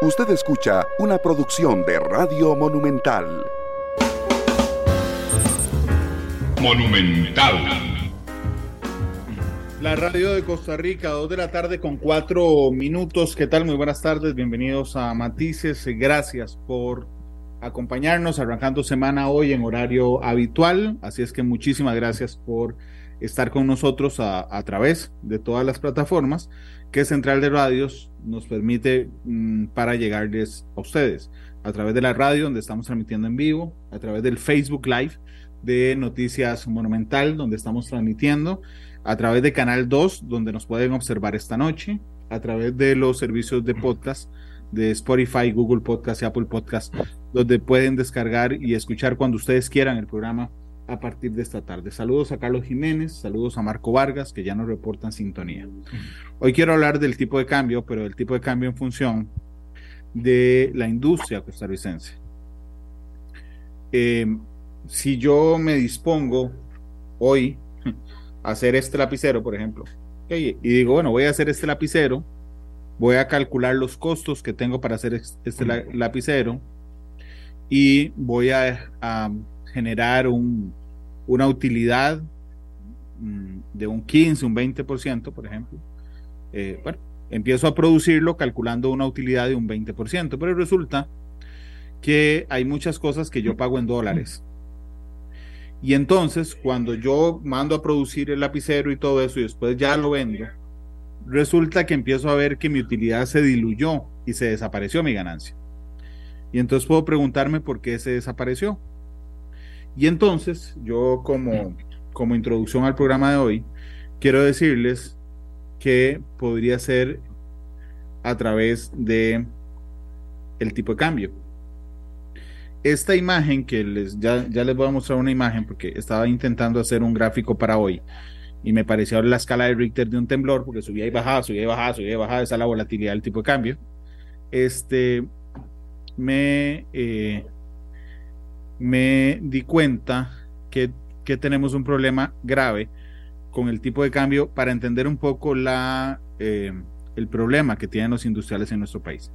Usted escucha una producción de Radio Monumental. Monumental. La radio de Costa Rica, dos de la tarde con cuatro minutos. ¿Qué tal? Muy buenas tardes, bienvenidos a Matices. Gracias por acompañarnos, arrancando semana hoy en horario habitual. Así es que muchísimas gracias por estar con nosotros a, a través de todas las plataformas que Central de Radios nos permite mm, para llegarles a ustedes. A través de la radio, donde estamos transmitiendo en vivo, a través del Facebook Live de Noticias Monumental, donde estamos transmitiendo, a través de Canal 2, donde nos pueden observar esta noche, a través de los servicios de podcast de Spotify, Google Podcast y Apple Podcast, donde pueden descargar y escuchar cuando ustedes quieran el programa a partir de esta tarde. Saludos a Carlos Jiménez, saludos a Marco Vargas, que ya nos reportan sintonía. Hoy quiero hablar del tipo de cambio, pero del tipo de cambio en función de la industria costarricense. Eh, si yo me dispongo hoy a hacer este lapicero, por ejemplo, y digo, bueno, voy a hacer este lapicero, voy a calcular los costos que tengo para hacer este lapicero y voy a, generar un, una utilidad mm, de un 15, un 20%, por ejemplo. Eh, bueno, empiezo a producirlo calculando una utilidad de un 20%, pero resulta que hay muchas cosas que yo pago en dólares. Y entonces, cuando yo mando a producir el lapicero y todo eso y después ya lo vendo, resulta que empiezo a ver que mi utilidad se diluyó y se desapareció mi ganancia. Y entonces puedo preguntarme por qué se desapareció. Y entonces, yo como, como introducción al programa de hoy, quiero decirles que podría ser a través de el tipo de cambio esta imagen que les ya, ya les voy a mostrar una imagen porque estaba intentando hacer un gráfico para hoy y me pareció la escala de Richter de un temblor porque subía y bajaba, subía y bajaba, subía y bajaba, esa es la volatilidad del tipo de cambio. Este me, eh, me di cuenta que, que tenemos un problema grave con el tipo de cambio para entender un poco la, eh, el problema que tienen los industriales en nuestro país.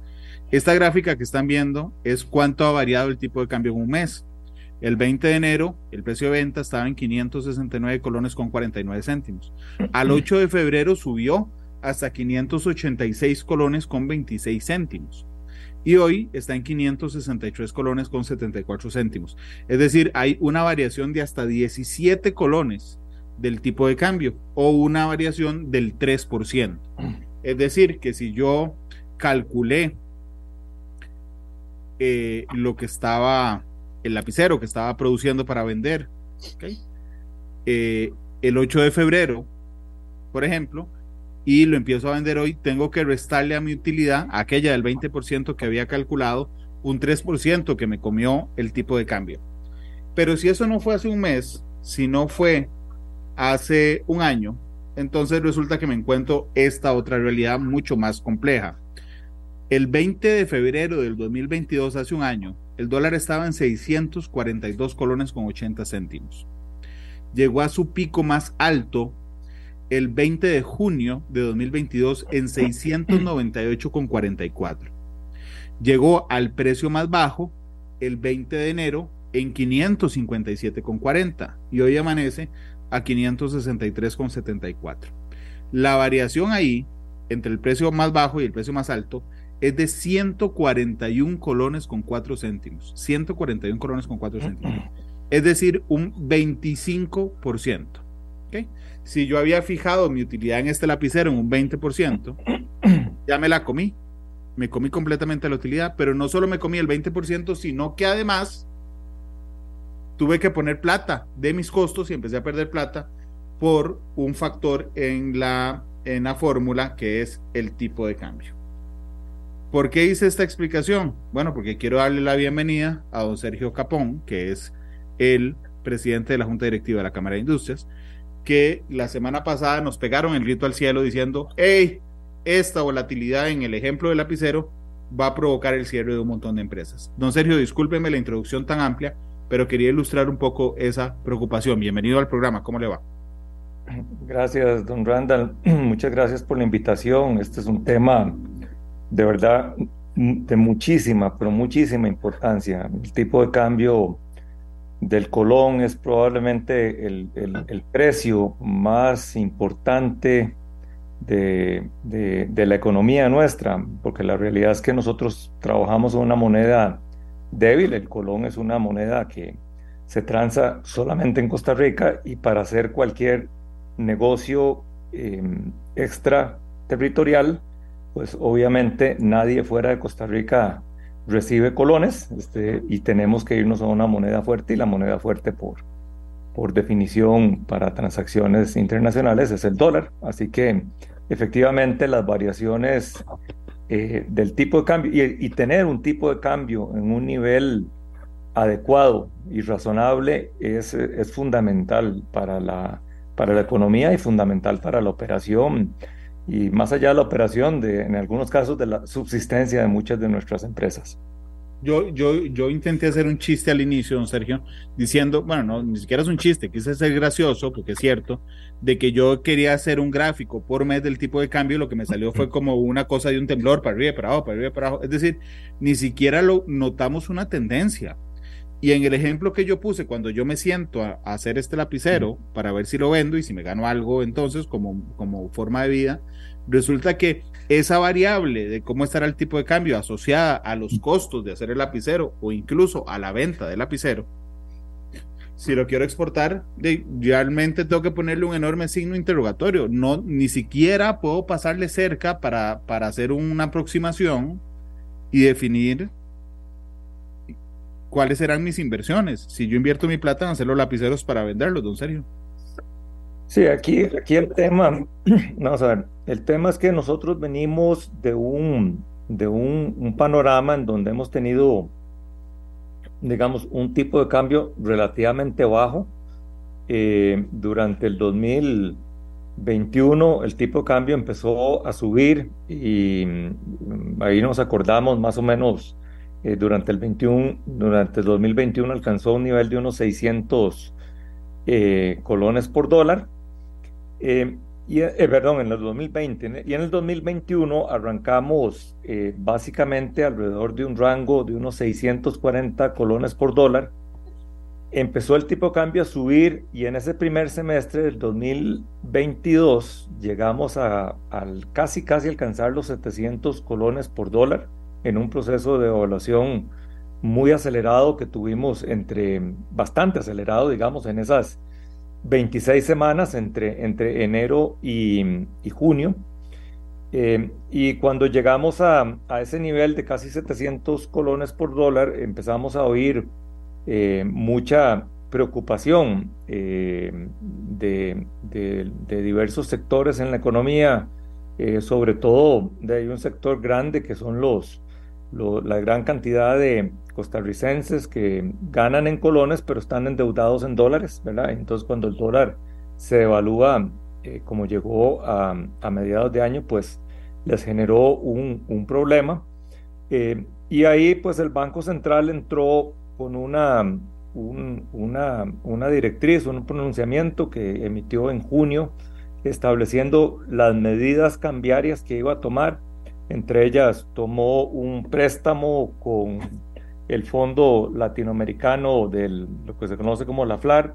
Esta gráfica que están viendo es cuánto ha variado el tipo de cambio en un mes. El 20 de enero, el precio de venta estaba en 569 colones con 49 céntimos. Al 8 de febrero subió hasta 586 colones con 26 céntimos. Y hoy está en 563 colones con 74 céntimos. Es decir, hay una variación de hasta 17 colones del tipo de cambio o una variación del 3%. Es decir, que si yo calculé eh, lo que estaba, el lapicero que estaba produciendo para vender. Eh, el 8 de febrero, por ejemplo, y lo empiezo a vender hoy, tengo que restarle a mi utilidad, aquella del 20% que había calculado, un 3% que me comió el tipo de cambio. Pero si eso no fue hace un mes, si no fue hace un año, entonces resulta que me encuentro esta otra realidad mucho más compleja. El 20 de febrero del 2022, hace un año, el dólar estaba en 642 colones con 80 céntimos. Llegó a su pico más alto el 20 de junio de 2022 en 698 con 44. Llegó al precio más bajo el 20 de enero en 557 con 40 y hoy amanece a 563 con 74. La variación ahí entre el precio más bajo y el precio más alto es de 141 colones con 4 céntimos. 141 colones con 4 céntimos. Es decir, un 25%. ¿Okay? Si yo había fijado mi utilidad en este lapicero en un 20%, ya me la comí. Me comí completamente la utilidad, pero no solo me comí el 20%, sino que además tuve que poner plata de mis costos y empecé a perder plata por un factor en la, en la fórmula que es el tipo de cambio. ¿Por qué hice esta explicación? Bueno, porque quiero darle la bienvenida a don Sergio Capón, que es el presidente de la Junta Directiva de la Cámara de Industrias, que la semana pasada nos pegaron el grito al cielo diciendo, hey, esta volatilidad en el ejemplo del lapicero va a provocar el cierre de un montón de empresas. Don Sergio, discúlpeme la introducción tan amplia, pero quería ilustrar un poco esa preocupación. Bienvenido al programa, ¿cómo le va? Gracias, don Randall. Muchas gracias por la invitación. Este es un tema de verdad de muchísima, pero muchísima importancia. El tipo de cambio del colón es probablemente el, el, precio más importante de, de, de, la economía nuestra, porque la realidad es que nosotros trabajamos en una moneda débil, el colón es una moneda que se transa solamente en Costa Rica y para hacer cualquier negocio eh, extraterritorial, pues obviamente nadie fuera de Costa Rica recibe colones este, y tenemos que irnos a una moneda fuerte y la moneda fuerte por, por definición para transacciones internacionales es el dólar. Así que efectivamente las variaciones eh, del tipo de cambio y, tener un tipo de cambio en un nivel adecuado y razonable es, es fundamental para la, para la economía y fundamental para la operación y más allá de la operación, de, en algunos casos de la subsistencia de muchas de nuestras empresas. Yo, yo, yo intenté hacer un chiste al inicio, don Sergio, diciendo, bueno, no, ni siquiera es un chiste, quise ser gracioso, porque es cierto, de que yo quería hacer un gráfico por mes del tipo de cambio, lo que me salió fue como una cosa de un temblor, para arriba, para abajo, para arriba, para abajo. Es decir, ni siquiera lo notamos una tendencia. Y en el ejemplo que yo puse, cuando yo me siento a, hacer este lapicero para ver si lo vendo y si me gano algo entonces como, como forma de vida, resulta que esa variable de cómo estará el tipo de cambio asociada a los costos de hacer el lapicero o incluso a la venta del lapicero, si lo quiero exportar, realmente tengo que ponerle un enorme signo interrogatorio. No, ni siquiera puedo pasarle cerca para, para hacer una aproximación y definir cuáles serán mis inversiones. Si yo invierto mi plata en hacer los lapiceros para venderlos, don Sergio. Sí, aquí, aquí el tema, vamos a ver, el tema es que nosotros venimos de un, de un, panorama en donde hemos tenido, digamos, un tipo de cambio relativamente bajo. Eh, durante el 2021 el tipo de cambio empezó a subir y mm, ahí nos acordamos más o menos eh, durante, el 21, durante el 2021 alcanzó un nivel de unos 600 eh, colones por dólar. Eh, y, perdón, en el 2020. Y en el 2021 arrancamos básicamente alrededor de un rango de unos 640 colones por dólar. Empezó el tipo de cambio a subir y en ese primer semestre del 2022 llegamos a, al casi casi alcanzar los 700 colones por dólar en un proceso de evaluación muy acelerado que tuvimos entre, bastante acelerado, digamos, en esas 26 semanas entre, entre enero y, junio. Eh, y cuando llegamos a, ese nivel de casi 700 colones por dólar, empezamos a oír eh, mucha preocupación eh, de, de, diversos sectores en la economía, sobre todo de un sector grande que son los, la gran cantidad de costarricenses que ganan en colones pero están endeudados en dólares, ¿verdad? Entonces cuando el dólar se devalúa eh, como llegó a, a, mediados de año, pues les generó un, un problema. Eh, y ahí pues el Banco Central entró con una, un, una, una directriz, un pronunciamiento que emitió en junio estableciendo las medidas cambiarias que iba a tomar entre ellas, tomó un préstamo con el Fondo Latinoamericano de lo que se conoce como la FLAR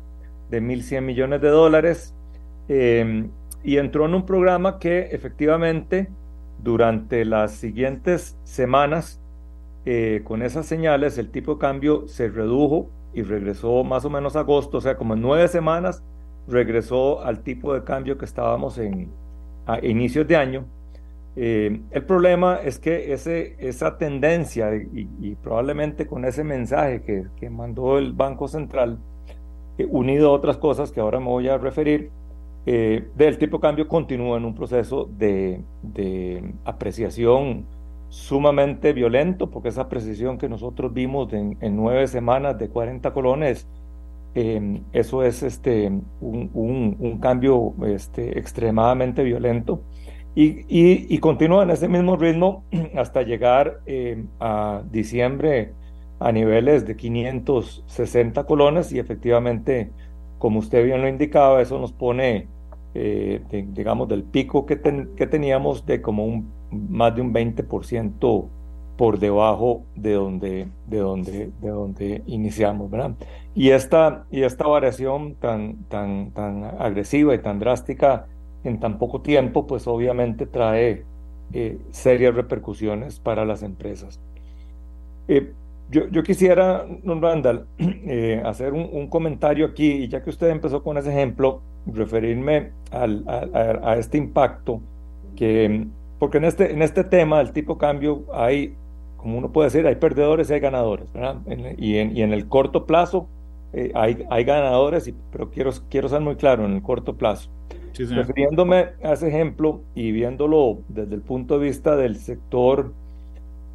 de 1.100 millones de dólares em, y entró en un programa que efectivamente durante las siguientes semanas, eh, con esas señales, el tipo de cambio se redujo y regresó más o menos a agosto, o sea, como en nueve semanas, regresó al tipo de cambio que estábamos en a inicios de año eh, el problema es que ese, esa tendencia y, probablemente con ese mensaje que, que mandó el Banco Central, eh, unido a otras cosas que ahora me voy a referir, eh, del tipo de cambio continúa en un proceso de, de, apreciación sumamente violento, porque esa apreciación que nosotros vimos en, nueve semanas de 40 colones, eso es este, un, un, un cambio este, extremadamente violento. Y, continúa en ese mismo ritmo hasta llegar eh, a diciembre a niveles de 560 colones y efectivamente, como usted bien lo indicaba, eso nos pone, eh, digamos, del pico que, que teníamos de como un, más de un 20% por debajo de donde, de donde, de donde iniciamos, ¿verdad? Y esta, y esta variación tan, tan, tan agresiva y tan drástica en tan poco tiempo, pues obviamente trae eh, serias repercusiones para las empresas. Eh, yo, yo, quisiera, Randall, eh, hacer un, un, comentario aquí, y ya que usted empezó con ese ejemplo, referirme al, a, a, este impacto que, porque en este, en este tema, el tipo cambio, hay, como uno puede decir, hay perdedores y hay ganadores, ¿verdad? En, y, en, y en el corto plazo eh, hay, hay ganadores, y, pero quiero, quiero ser muy claro, en el corto plazo. Refiriéndome a ese ejemplo y viéndolo desde el punto de vista del sector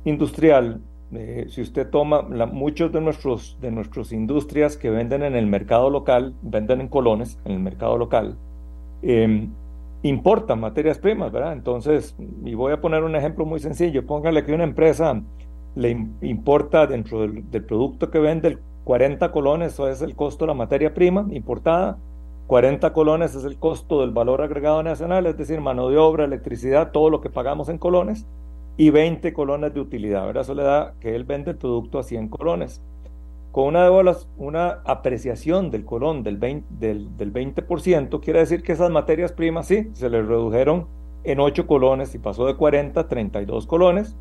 industrial, eh, si usted toma muchos de nuestros de nuestras industrias que venden en el mercado local, venden en colones, en el mercado local, eh, importan materias primas, ¿verdad? Entonces, y voy a poner un ejemplo muy sencillo, póngale que una empresa le importa dentro del, del producto que vende 40 colones, eso es el costo de la materia prima importada, 40 colones es el costo del valor agregado nacional, es decir, mano de obra, electricidad, todo lo que pagamos en colones, y 20 colones de utilidad. ¿verdad? Eso le da que él vende el producto a 100 colones. Con una, una apreciación del colón del 20%, del, del 20%, quiere decir que esas materias primas sí, se le redujeron en 8 colones y pasó de 40 a 32 colones.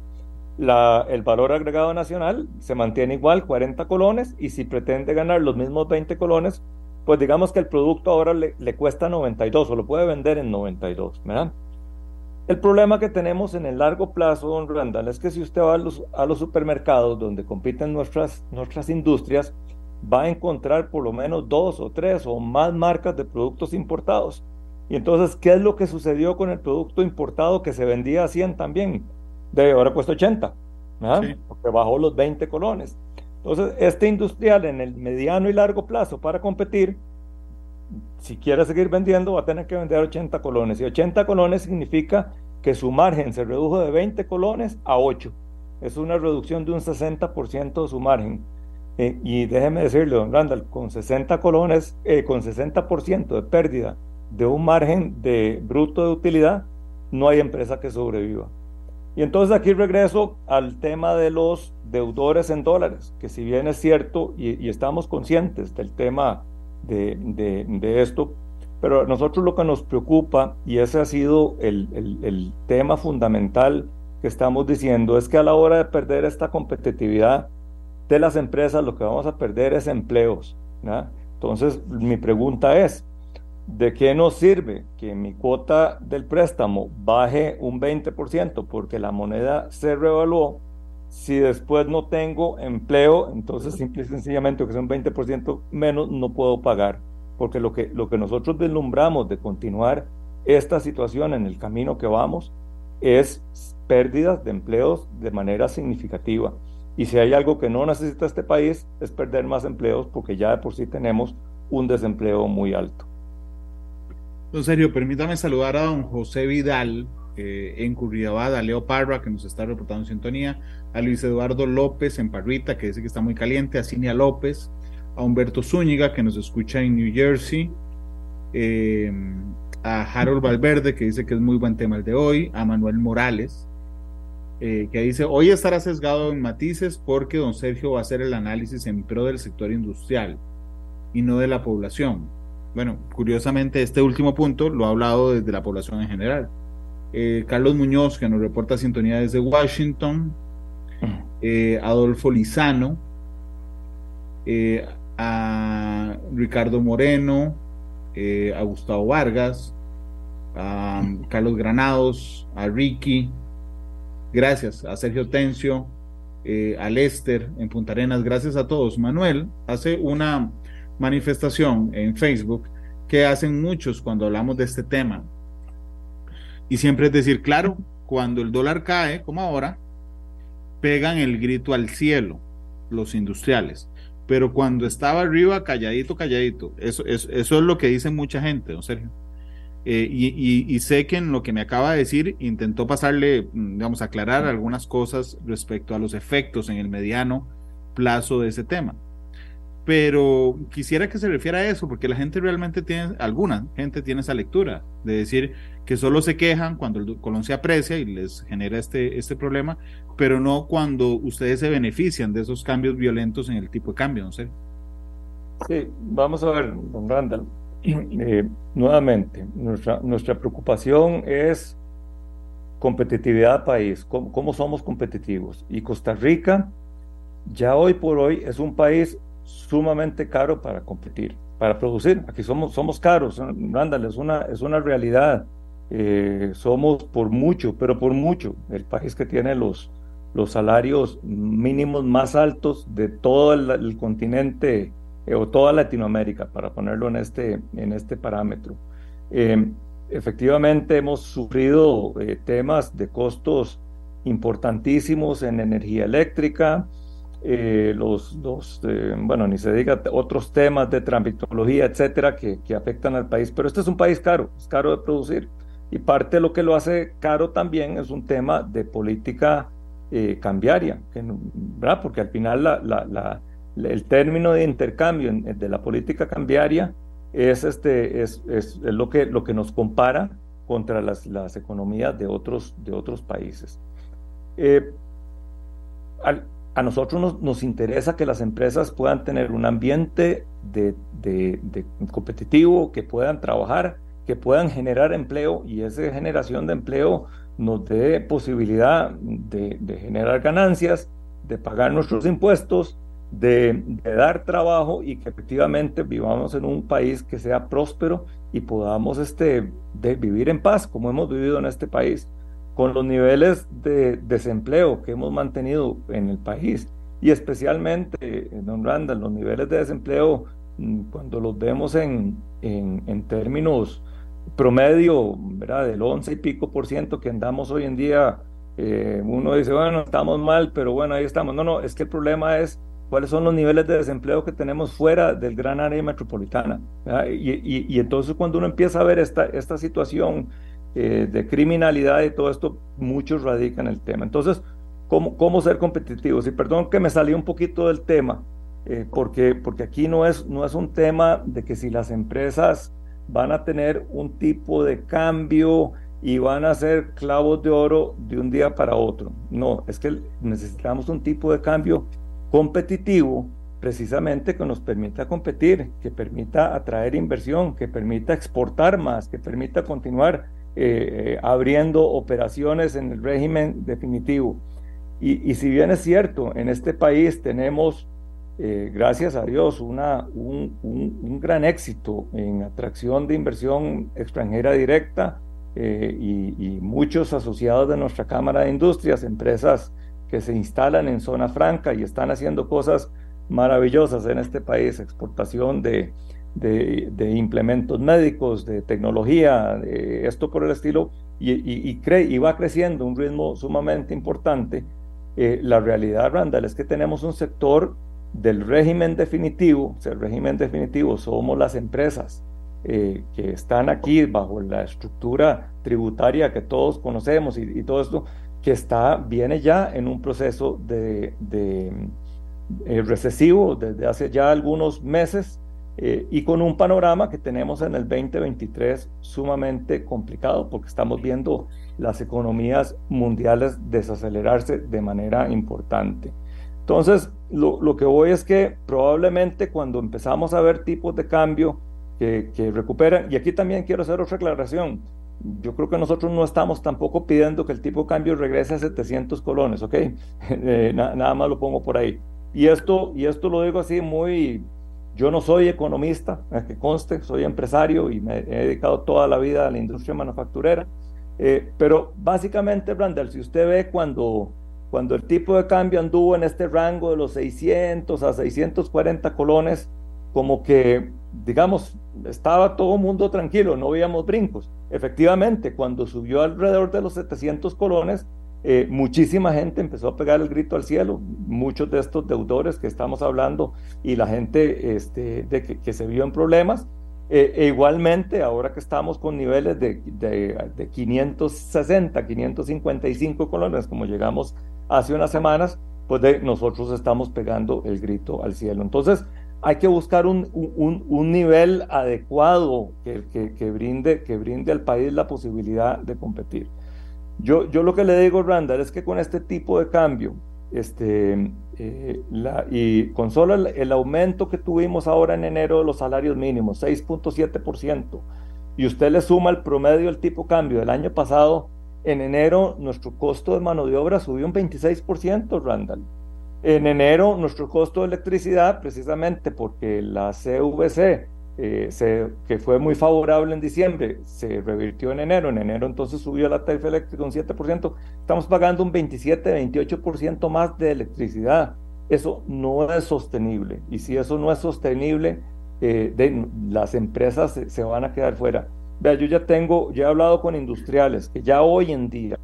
La, el valor agregado nacional se mantiene igual, 40 colones, y si pretende ganar los mismos 20 colones, pues digamos que el producto ahora le, le, cuesta 92 o lo puede vender en 92, ¿verdad? El problema que tenemos en el largo plazo, don Randall, es que si usted va a los, a los supermercados donde compiten nuestras, nuestras industrias, va a encontrar por lo menos dos o tres o más marcas de productos importados. Y entonces, ¿qué es lo que sucedió con el producto importado que se vendía a 100 también? De ahora cuesta 80, ¿verdad? Sí. porque bajó los 20 colones. Entonces, este industrial en el mediano y largo plazo para competir, si quiere seguir vendiendo, va a tener que vender 80 colones. Y 80 colones significa que su margen se redujo de 20 colones a 8. Es una reducción de un 60% de su margen. Eh, y déjeme decirle, don Randall, con 60 colones, eh, con 60% de pérdida de un margen de bruto de utilidad, no hay empresa que sobreviva. Y entonces aquí regreso al tema de los deudores en dólares, que si bien es cierto y, y estamos conscientes del tema de, de, de, esto, pero nosotros lo que nos preocupa, y ese ha sido el, el, el, tema fundamental que estamos diciendo, es que a la hora de perder esta competitividad de las empresas, lo que vamos a perder es empleos. ¿no? Entonces, mi pregunta es, ¿De qué nos sirve que mi cuota del préstamo baje un 20% porque la moneda se revaluó? Si después no tengo empleo, entonces simple y sencillamente, que es un 20% menos, no puedo pagar. Porque lo que, lo que nosotros deslumbramos de continuar esta situación en el camino que vamos es pérdidas de empleos de manera significativa. Y si hay algo que no necesita este país es perder más empleos porque ya de por sí tenemos un desempleo muy alto. Don Sergio, permítame saludar a don José Vidal eh, en Curriabad, a Leo Parra, que nos está reportando en sintonía, a Luis Eduardo López en Parrita, que dice que está muy caliente, a Cinia López, a Humberto Zúñiga, que nos escucha en New Jersey, eh, a Harold Valverde, que dice que es muy buen tema el de hoy, a Manuel Morales, eh, que dice, hoy estará sesgado en matices porque don Sergio va a hacer el análisis en pro del sector industrial y no de la población bueno, curiosamente este último punto lo ha hablado desde la población en general. Eh, Carlos Muñoz, que nos reporta sintonía desde Washington, eh, Adolfo Lizano, eh, a Ricardo Moreno, a Gustavo Vargas, a Carlos Granados, a Ricky, gracias, a Sergio Tencio, a Lester en Punta Arenas, gracias a todos. Manuel hace una manifestación en Facebook que hacen muchos cuando hablamos de este tema. Y siempre es decir, claro, cuando el dólar cae, como ahora, pegan el grito al cielo los industriales. Pero cuando estaba arriba, calladito, calladito. Eso, eso, es lo que dice mucha gente, don Sergio. Eh, y, y, y, sé que en lo que me acaba de decir intentó pasarle, mm, digamos, aclarar algunas cosas respecto a los efectos en el mediano plazo de ese tema. Pero quisiera que se refiera a eso, porque la gente realmente tiene, alguna gente tiene esa lectura, de decir que solo se quejan cuando el colón se aprecia y les genera este, este problema, pero no cuando ustedes se benefician de esos cambios violentos en el tipo de cambio, no sé. Sí, vamos a ver, don Randall. Eh, nuevamente, nuestra, nuestra preocupación es competitividad país, cómo, cómo somos competitivos. Y Costa Rica ya hoy por hoy es un país sumamente caro para competir, para producir. Aquí somos, somos caros, Randall, es una, es una realidad. Eh, somos por mucho, pero por mucho, el país que tiene los, los salarios mínimos más altos de todo el, continente eh, o toda Latinoamérica, para ponerlo en este, en este parámetro. Eh, efectivamente, hemos sufrido temas de costos importantísimos en energía eléctrica, eh, los, los bueno, ni se diga otros temas de tramitología, etcétera, que, que, afectan al país. Pero este es un país caro, es caro de producir. Y parte de lo que lo hace caro también es un tema de política eh, cambiaria, que, ¿verdad? porque al final la, la, la, el término de intercambio de la política cambiaria es, este, es, es, es, lo, que, lo que nos compara contra las, las economías de otros, de otros países. Eh, al, a nosotros nos, nos, interesa que las empresas puedan tener un ambiente de, de, competitivo, que puedan trabajar, que puedan generar empleo y esa generación de empleo nos dé posibilidad de, generar ganancias, de pagar nuestros impuestos, de, dar trabajo y que efectivamente vivamos en un país que sea próspero y podamos este, vivir en paz como hemos vivido en este país con los niveles de desempleo que hemos mantenido en el país y especialmente, don Randall, los niveles de desempleo, mm, cuando los vemos en, en, términos promedio, ¿verdad? Del 11 y pico por ciento que andamos hoy en día, eh, uno dice, bueno, estamos mal, pero bueno, ahí estamos. No, no, es que el problema es cuáles son los niveles de desempleo que tenemos fuera del gran área metropolitana. Y, y, y, entonces cuando uno empieza a ver esta, esta situación eh, de criminalidad y todo esto, muchos radican el tema. Entonces, ¿cómo, cómo ser competitivos? Y perdón que me salí un poquito del tema, eh, porque, porque aquí no es, no es un tema de que si las empresas van a tener un tipo de cambio y van a ser clavos de oro de un día para otro. No, es que necesitamos un tipo de cambio competitivo precisamente que nos permita competir, que permita atraer inversión, que permita exportar más, que permita continuar eh, abriendo operaciones en el régimen definitivo. Y, si bien es cierto, en este país tenemos, eh, gracias a Dios, una, un, un, gran éxito en atracción de inversión extranjera directa eh, y, y, muchos asociados de nuestra Cámara de Industrias, empresas que se instalan en zona franca y están haciendo cosas maravillosas en este país, exportación de, de, implementos médicos, de tecnología, de esto por el estilo, y, y, y, va creciendo un ritmo sumamente importante. Eh, la realidad, Randall, es que tenemos un sector del régimen definitivo, o sea, el régimen definitivo somos las empresas eh, que están aquí bajo la estructura tributaria que todos conocemos y, todo esto, que está, viene ya en un proceso de, de eh, recesivo desde hace ya algunos meses eh, y con un panorama que tenemos en el 2023 sumamente complicado porque estamos viendo las economías mundiales desacelerarse de manera importante. Entonces, lo, lo que voy es que probablemente cuando empezamos a ver tipos de cambio que, que, recuperan, y aquí también quiero hacer otra aclaración, yo creo que nosotros no estamos tampoco pidiendo que el tipo de cambio regrese a 700 colones, ¿ok? Eh, nada más lo pongo por ahí. Y esto, y esto lo digo así muy yo no soy economista, que conste, soy empresario y me he dedicado toda la vida a la industria manufacturera. Eh, pero básicamente, Randall, si usted ve cuando, cuando el tipo de cambio anduvo en este rango de los 600 a 640 colones, como que, digamos, estaba todo mundo tranquilo, no veíamos brincos. Efectivamente, cuando subió alrededor de los 700 colones, eh, muchísima gente empezó a pegar el grito al cielo, muchos de estos deudores que estamos hablando y la gente este, de que, se vio en problemas. Eh, e igualmente, ahora que estamos con niveles de, de, 560, 555 colones, como llegamos hace unas semanas, pues de, nosotros estamos pegando el grito al cielo. Entonces, hay que buscar un, nivel adecuado que, brinde, que brinde al país la posibilidad de competir. Yo, yo lo que le digo, Randall, es que con este tipo de cambio, este, eh, y con solo el, aumento que tuvimos ahora en enero de los salarios mínimos, 6.7%, y usted le suma el promedio del tipo cambio del año pasado, en enero nuestro costo de mano de obra subió un 26%, Randall. En enero nuestro costo de electricidad, precisamente porque la CVC, eh, se, que fue muy favorable en diciembre, se revirtió en enero. En enero entonces subió la tarifa eléctrica un 7%. Estamos pagando un 27-28% más de electricidad. Eso no es sostenible. Y si eso no es sostenible, eh, de, las empresas se, se, van a quedar fuera. Vea, yo ya tengo, ya he hablado con industriales que ya hoy en día,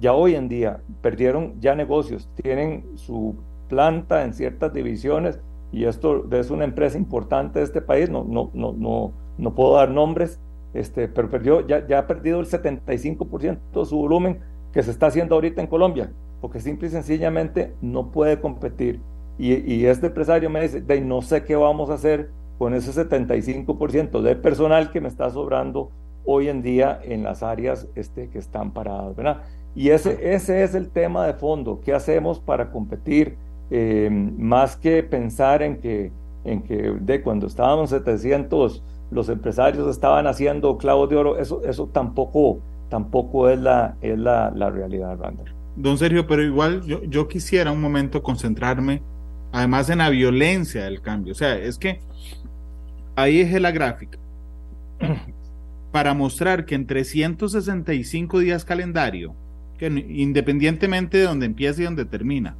ya hoy en día perdieron ya negocios, tienen su planta en ciertas divisiones y esto es una empresa importante de este país, no, no, no, no, no puedo dar nombres, este, pero perdió, ya, ya ha perdido el 75% de su volumen que se está haciendo ahorita en Colombia, porque simple y sencillamente no puede competir. Y, y este empresario me dice, de no sé qué vamos a hacer con ese 75% de personal que me está sobrando hoy en día en las áreas este, que están paradas, ¿verdad? Y ese, ese es el tema de fondo, ¿qué hacemos para competir? Eh, más que pensar en que, en que de cuando estábamos 700 los empresarios estaban haciendo clavos de oro, eso, eso tampoco, tampoco es, la, es la, la realidad, Randall. Don Sergio, pero igual yo, yo quisiera un momento concentrarme además en la violencia del cambio. O sea, es que ahí es la gráfica para mostrar que en 365 días calendario, que independientemente de donde empiece y donde termina,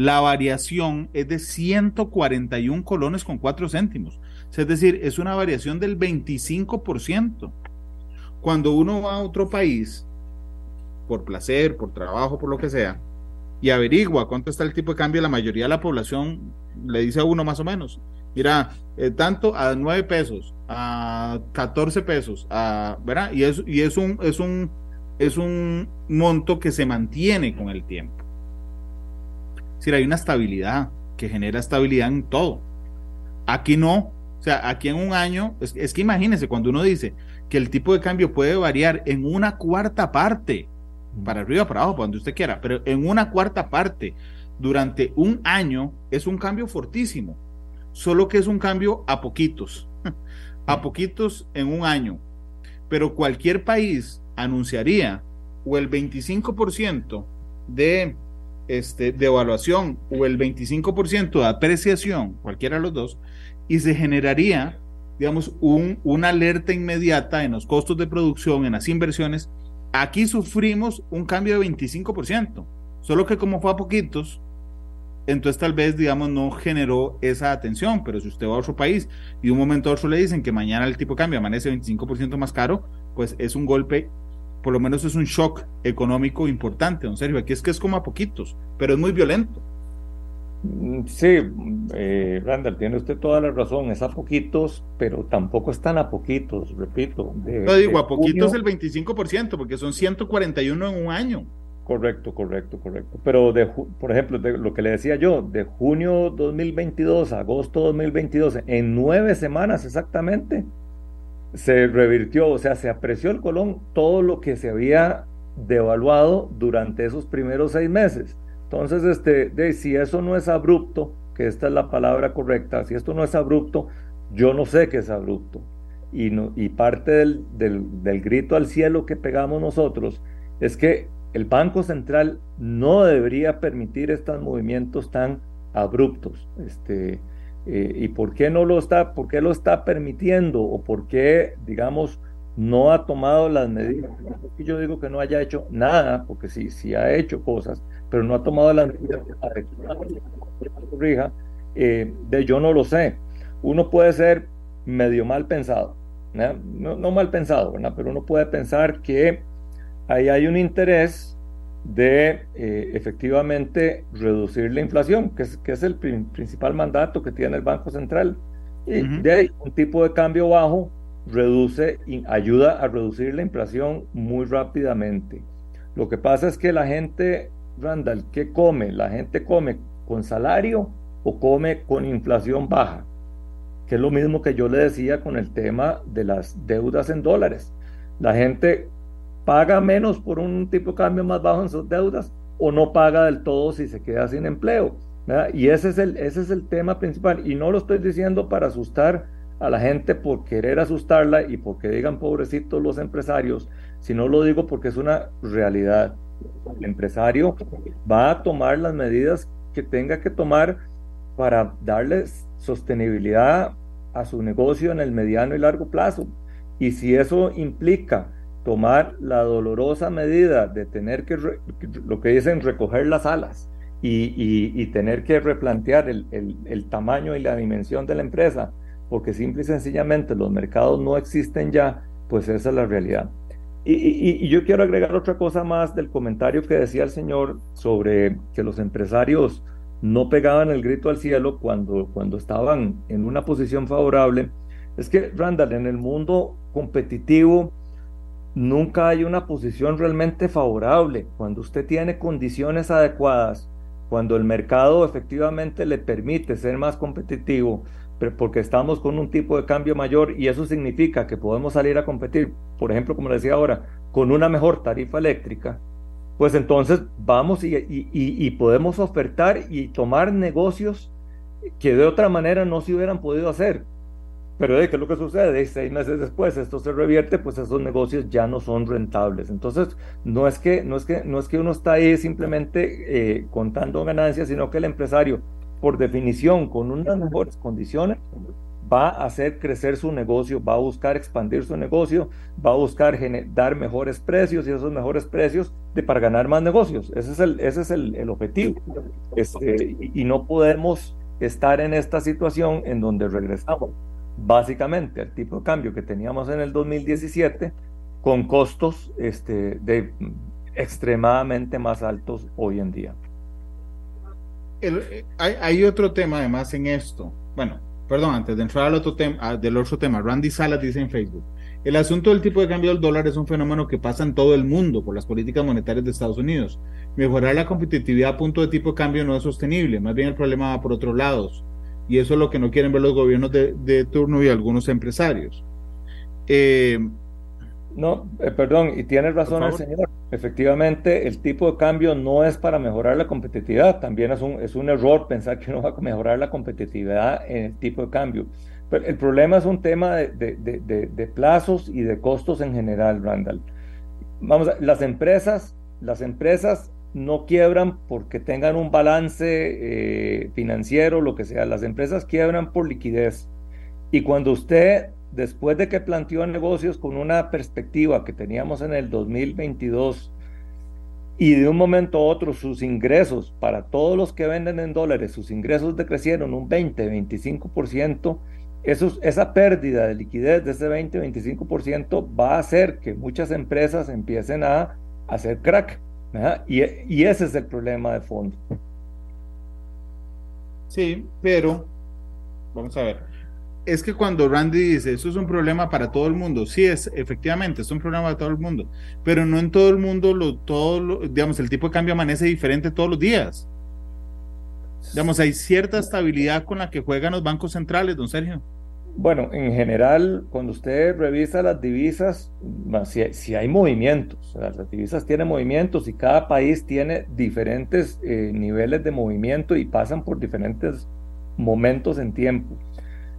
la variación es de 141 colones con 4 céntimos. Es decir, es una variación del 25%. Cuando uno va a otro país, por placer, por trabajo, por lo que sea, y averigua cuánto está el tipo de cambio, la mayoría de la población le dice a uno más o menos. Mira, eh, tanto a 9 pesos, a 14 pesos, a, ¿verdad? Y, es, un monto que se mantiene con el tiempo. Decir, hay una estabilidad que genera estabilidad en todo. Aquí no. O sea, aquí en un año, es, es que imagínense, cuando uno dice que el tipo de cambio puede variar en una cuarta parte, para arriba, para abajo, para donde usted quiera, pero en una cuarta parte durante un año es un cambio fortísimo solo que es un cambio a poquitos, a poquitos en un año. Pero cualquier país anunciaría o el 25% de, este, de evaluación o el 25% de apreciación, cualquiera de los dos, y se generaría, digamos, un, una alerta inmediata en los costos de producción, en las inversiones. Aquí sufrimos un cambio de 25%, solo que como fue a poquitos, entonces tal vez, digamos, no generó esa atención, pero si usted va a otro país y de un momento a otro le dicen que mañana el tipo de cambio amanece 25% más caro, pues es un golpe, por lo menos es un shock económico importante, don Sergio. Aquí es que es como a poquitos, pero es muy violento. Mm, sí, eh, Randall, tiene usted toda la razón, es a poquitos, pero tampoco están a poquitos, repito. no digo, a poquitos el 25%, porque son 141 en un año. Correcto, correcto, correcto. Pero, de, por ejemplo, de lo que le decía yo, de junio 2022 a agosto 2022, en nueve semanas exactamente, se revirtió, o sea, se apreció el colón todo lo que se había devaluado durante esos primeros seis meses. Entonces, este, de, si eso no es abrupto, que esta es la palabra correcta, si esto no es abrupto, yo no sé qué es abrupto. Y, no, y parte del, del, del grito al cielo que pegamos nosotros es que el Banco Central no debería permitir estos movimientos tan abruptos. Este, eh, ¿Y por qué no lo está, por qué lo está permitiendo o por qué, digamos, no ha tomado las medidas? Yo digo que no haya hecho nada, porque sí, sí ha hecho cosas, pero no ha tomado las medidas corrija. Eh, de yo no lo sé. Uno puede ser medio mal pensado, no, mal pensado, pero uno puede pensar que ahí hay un interés de eh, efectivamente reducir la inflación, que es, que es el principal mandato que tiene el Banco Central. Y de ahí, un tipo de cambio bajo reduce y ayuda a reducir la inflación muy rápidamente. Lo que pasa es que la gente, Randall, ¿qué come? La gente come con salario o come con inflación baja. que es lo mismo que yo le decía con el tema de las deudas en dólares. La gente paga menos por un tipo de cambio más bajo en sus deudas o no paga del todo si se queda sin empleo. Y ese es, el, ese es el tema principal. Y no lo estoy diciendo para asustar a la gente por querer asustarla y porque digan pobrecitos los empresarios, sino lo digo porque es una realidad. El empresario va a tomar las medidas que tenga que tomar para darles sostenibilidad a su negocio en el mediano y largo plazo. Y si eso implica tomar la dolorosa medida de tener que, lo que dicen, recoger las alas y, tener que replantear el, el, tamaño y la dimensión de la empresa, porque simple y sencillamente los mercados no existen ya, pues esa es la realidad. Y, y, yo quiero agregar otra cosa más del comentario que decía el señor sobre que los empresarios no pegaban el grito al cielo cuando, cuando estaban en una posición favorable. Es que, Randall, en el mundo competitivo nunca hay una posición realmente favorable. Cuando usted tiene condiciones adecuadas, cuando el mercado efectivamente le permite ser más competitivo, porque estamos con un tipo de cambio mayor y eso significa que podemos salir a competir, por ejemplo, como le decía ahora, con una mejor tarifa eléctrica, pues entonces vamos y, podemos ofertar y tomar negocios que de otra manera no se hubieran podido hacer. Pero ¿qué es lo que sucede? Seis meses después esto se revierte, pues esos negocios ya no son rentables. Entonces, no es que, no es que, no es que uno está ahí simplemente eh, contando ganancias, sino que el empresario por definición, con unas mejores condiciones, va a hacer crecer su negocio, va a buscar expandir su negocio, va a buscar dar mejores precios y esos mejores precios de, para ganar más negocios. Ese es el, ese es el, objetivo. Este, y, no podemos estar en esta situación en donde regresamos básicamente al tipo de cambio que teníamos en el 2017 con costos este, de, extremadamente más altos hoy en día. Eh, hay, otro tema además en esto. Bueno, perdón, antes de entrar al otro tema, del otro tema, Randy Salas dice en Facebook, el asunto del tipo de cambio del dólar es un fenómeno que pasa en todo el mundo por las políticas monetarias de Estados Unidos. Mejorar la competitividad a punto de tipo de cambio no es sostenible, más bien el problema va por otros lados. Y eso es lo que no quieren ver los gobiernos de, de turno y algunos empresarios. Eh, no, eh, perdón, y tiene razón el señor. Efectivamente, el tipo de cambio no es para mejorar la competitividad. También es un, es un error pensar que no va a mejorar la competitividad en el tipo de cambio. Pero el problema es un tema de, de, de, plazos y de costos en general, Randall. Vamos, a, las empresas, las empresas no quiebran porque tengan un balance eh, financiero, lo que sea. Las empresas quiebran por liquidez. Y cuando usted después de que planteó negocios con una perspectiva que teníamos en el 2022 y de un momento a otro sus ingresos para todos los que venden en dólares, sus ingresos decrecieron un 20, 25%, esa pérdida de liquidez de ese 20, 25% va a hacer que muchas empresas empiecen a hacer crack. Y, y ese es el problema de fondo. Sí, pero vamos a ver es que cuando Randy dice, eso es un problema para todo el mundo, sí es, efectivamente, es un problema para todo el mundo, pero no en todo el mundo, lo, todo, digamos, el tipo de cambio amanece diferente todos los días. Digamos, hay cierta estabilidad con la que juegan los bancos centrales, don Sergio. Bueno, en general, cuando usted revisa las divisas, si, hay movimientos, las divisas tienen movimientos y cada país tiene diferentes eh, niveles de movimiento y pasan por diferentes momentos en tiempo.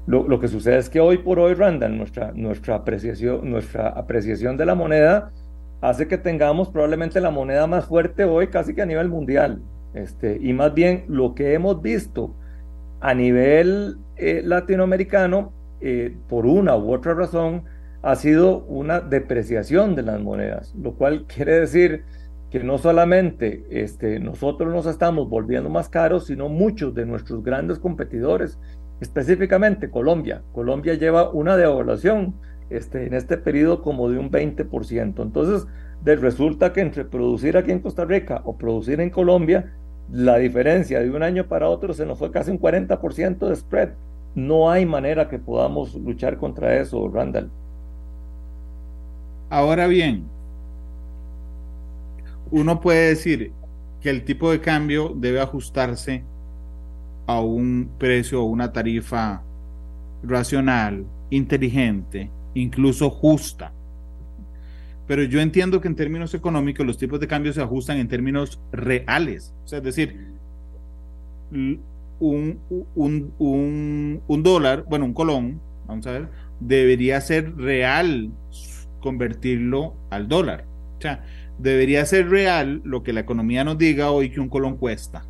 Lo, que sucede es que hoy por hoy, Randall, nuestra, nuestra, apreciación, nuestra apreciación de la moneda hace que tengamos probablemente la moneda más fuerte hoy casi que a nivel mundial. Este, y más bien lo que hemos visto a nivel eh, latinoamericano, eh, por una u otra razón, ha sido una depreciación de las monedas, lo cual quiere decir que no solamente este, nosotros nos estamos volviendo más caros, sino muchos de nuestros grandes competidores específicamente Colombia. Colombia lleva una devaluación este, en este periodo como de un 20%. Entonces, resulta que entre producir aquí en Costa Rica o producir en Colombia, la diferencia de un año para otro se nos fue casi un 40% de spread. No hay manera que podamos luchar contra eso, Randall. Ahora bien, uno puede decir que el tipo de cambio debe ajustarse a un precio o una tarifa racional, inteligente, incluso justa. Pero yo entiendo que en términos económicos los tipos de cambio se ajustan en términos reales. O sea, es decir, un, un, un, dólar, bueno, un colón, vamos a ver, debería ser real convertirlo al dólar. O sea, debería ser real lo que la economía nos diga hoy que un colón cuesta.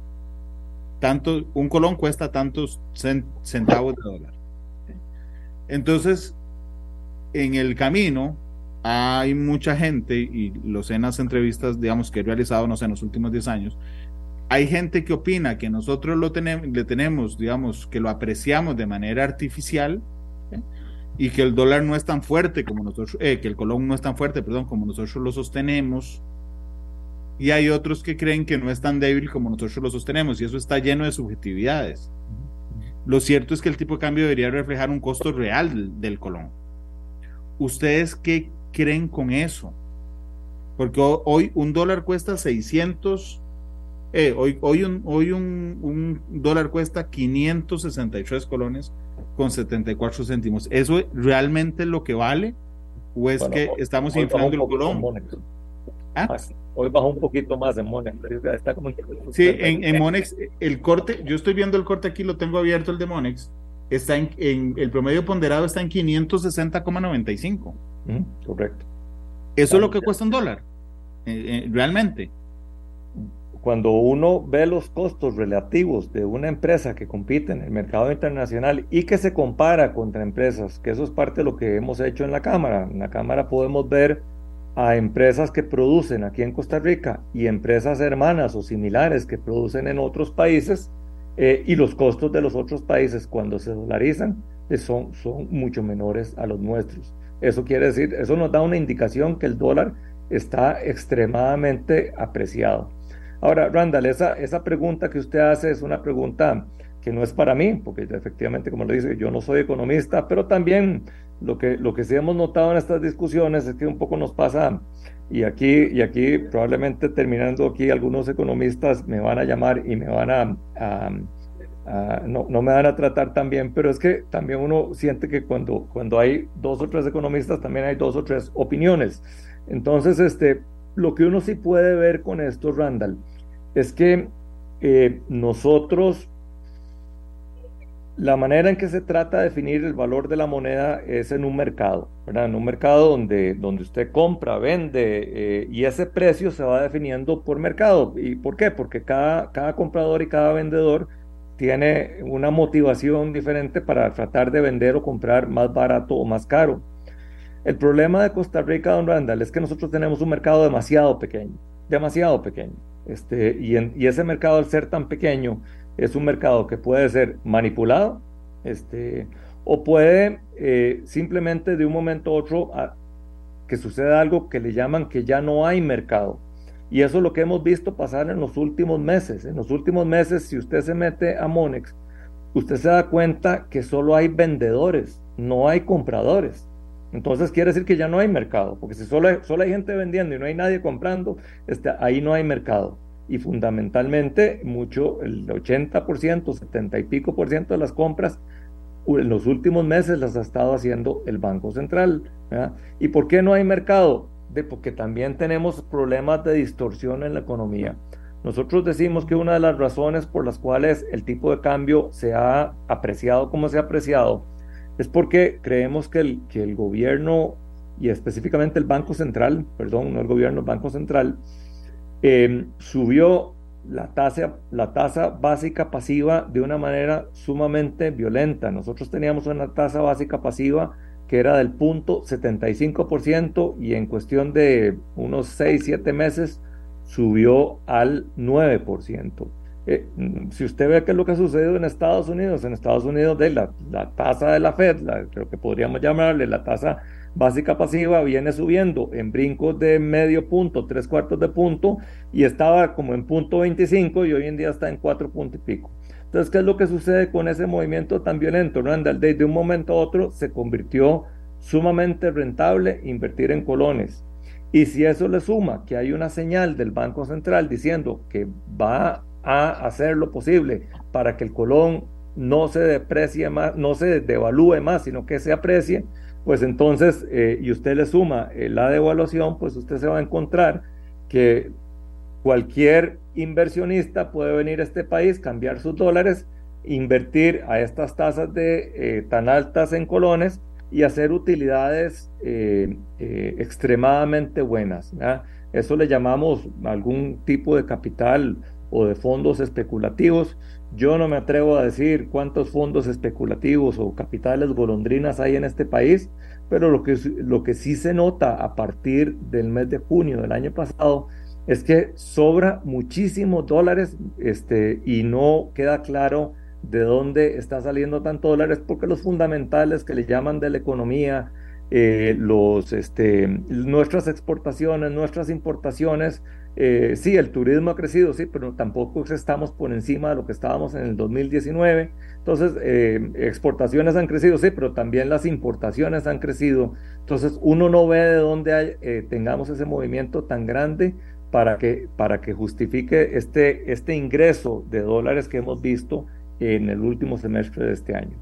Tanto, un colón cuesta tantos centavos de dólar. Entonces, en el camino hay mucha gente, y lo sé en las entrevistas, digamos, que he realizado, no sé, en los últimos 10 años, hay gente que opina que nosotros lo tenemos, le tenemos, digamos, que lo apreciamos de manera artificial y que el dólar no es tan fuerte como nosotros, eh, que el colón no es tan fuerte, perdón, como nosotros lo sostenemos. Y hay otros que creen que no es tan débil como nosotros lo sostenemos y eso está lleno de subjetividades. Lo cierto es que el tipo de cambio debería reflejar un costo real del, colón. ¿Ustedes qué creen con eso? Porque hoy un dólar cuesta 600 eh, hoy, hoy, un, hoy un, dólar cuesta 563 colones con 74 céntimos. ¿Eso realmente es lo que vale? ¿O es que estamos inflando el colón? ¿Ah? Hoy bajó un poquito más en Monex. Está como sí, en, en, Monex, el corte, yo estoy viendo el corte aquí, lo tengo abierto el de Monex. Está en, en el promedio ponderado está en 560,95. correcto. Eso es lo que cuesta un dólar. Eh, eh, realmente cuando uno ve los costos relativos de una empresa que compite en el mercado internacional y que se compara contra empresas, que eso es parte de lo que hemos hecho en la Cámara. En la Cámara podemos ver a empresas que producen aquí en Costa Rica y empresas hermanas o similares que producen en otros países eh, y los costos de los otros países cuando se dolarizan eh, son, son mucho menores a los nuestros. Eso quiere decir, eso nos da una indicación que el dólar está extremadamente apreciado. Ahora, Randall, esa, esa pregunta que usted hace es una pregunta que no es para mí, porque efectivamente, como le dice, yo no soy economista, pero también lo que, lo que sí hemos notado en estas discusiones es que un poco nos pasa, y aquí, y aquí probablemente terminando aquí, algunos economistas me van a llamar y me van a, no, no, me van a tratar tan bien, pero es que también uno siente que cuando, cuando hay dos o tres economistas, también hay dos o tres opiniones. Entonces, este, lo que uno sí puede ver con esto, Randall, es que eh, nosotros, la manera en que se trata de definir el valor de la moneda es en un mercado, ¿verdad? En un mercado donde, donde usted compra, vende eh, y ese precio se va definiendo por mercado. ¿Y por qué? Porque cada, cada comprador y cada vendedor tiene una motivación diferente para tratar de vender o comprar más barato o más caro. El problema de Costa Rica, don Randall, es que nosotros tenemos un mercado demasiado pequeño, demasiado pequeño. Este, y, y ese mercado, al ser tan pequeño, es un mercado que puede ser manipulado, este, o puede eh, simplemente de un momento a otro que suceda algo que le llaman que ya no hay mercado. Y eso es lo que hemos visto pasar en los últimos meses. En los últimos meses, si usted se mete a Monex, usted se da cuenta que solo hay vendedores, no hay compradores. Entonces quiere decir que ya no hay mercado, porque si solo hay, solo hay gente vendiendo y no hay nadie comprando, este, ahí no hay mercado. Y fundamentalmente, mucho, el 80%, 70 y pico por ciento de las compras en los últimos meses las ha estado haciendo el Banco Central. ¿Y por qué no hay mercado? Porque también tenemos problemas de distorsión en la economía. Nosotros decimos que una de las razones por las cuales el tipo de cambio se ha apreciado como se ha apreciado es porque creemos que el, que el gobierno y específicamente el Banco Central, perdón, no el gobierno, el Banco Central, em, subió la tasa, la tasa básica pasiva de una manera sumamente violenta. Nosotros teníamos una tasa básica pasiva que era del punto 75% y en cuestión de unos 6, 7 meses subió al 9%. Eh, si usted ve qué es lo que ha sucedido en Estados Unidos, en Estados Unidos de la, la tasa de la Fed, la, lo que podríamos llamarle la tasa básica pasiva, viene subiendo en brincos de medio punto, tres cuartos de punto, y estaba como en punto 25 y hoy en día está en cuatro puntos y pico. Entonces, ¿qué es lo que sucede con ese movimiento tan violento? Randall, de un momento a otro se convirtió sumamente rentable invertir en colones. Y si eso le suma que hay una señal del Banco Central diciendo que va a hacer lo posible para que el colón no se deprecie más, no se devalúe más, sino que se aprecie, pues entonces, eh, y usted le suma eh, la devaluación, pues usted se va a encontrar que cualquier inversionista puede venir a este país, cambiar sus dólares, invertir a estas tasas de eh, tan altas en colones y hacer utilidades extremadamente buenas. Eso le llamamos algún tipo de capital o de fondos especulativos. Yo no me atrevo a decir cuántos fondos especulativos o capitales golondrinas hay en este país, pero lo que, lo que sí se nota a partir del mes de junio del año pasado es que sobra muchísimos dólares este, y no queda claro de dónde está saliendo tantos dólares porque los fundamentales que le llaman de la economía, eh, los, este, nuestras exportaciones, nuestras importaciones, eh, sí, el turismo ha crecido, sí, pero tampoco estamos por encima de lo que estábamos en el 2019. Entonces, eh, exportaciones han crecido, sí, pero también las importaciones han crecido. Entonces, uno no ve de dónde eh, tengamos ese movimiento tan grande para que, para que justifique este, este ingreso de dólares que hemos visto en el último semestre de este año.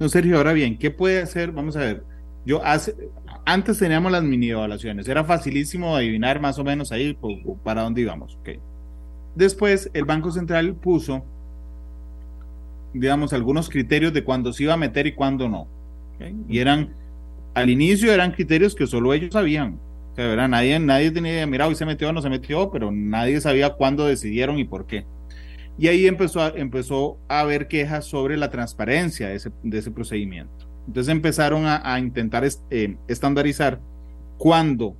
No, Sergio, ahora bien, ¿qué puede hacer? Vamos a ver, yo hace, antes teníamos las mini evaluaciones, era facilísimo adivinar más o menos ahí para dónde íbamos. Okay. Después el Banco Central puso, digamos, algunos criterios de cuándo se iba a meter y cuándo no. Y eran, al inicio eran criterios que solo ellos sabían. O sea, nadie, nadie tenía idea, mira, hoy se metió o no se metió, pero nadie sabía cuándo decidieron y por qué. Y ahí empezó a, empezó a haber quejas sobre la transparencia de ese, de ese procedimiento. Entonces empezaron a, intentar eh, estandarizar cuando